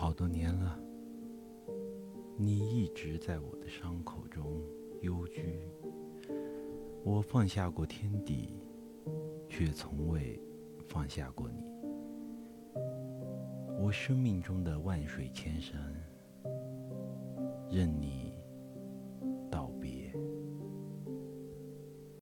好多年了你一直在我的伤口中幽居我放下过天地却从未放下过你。我生命中的万水千山任你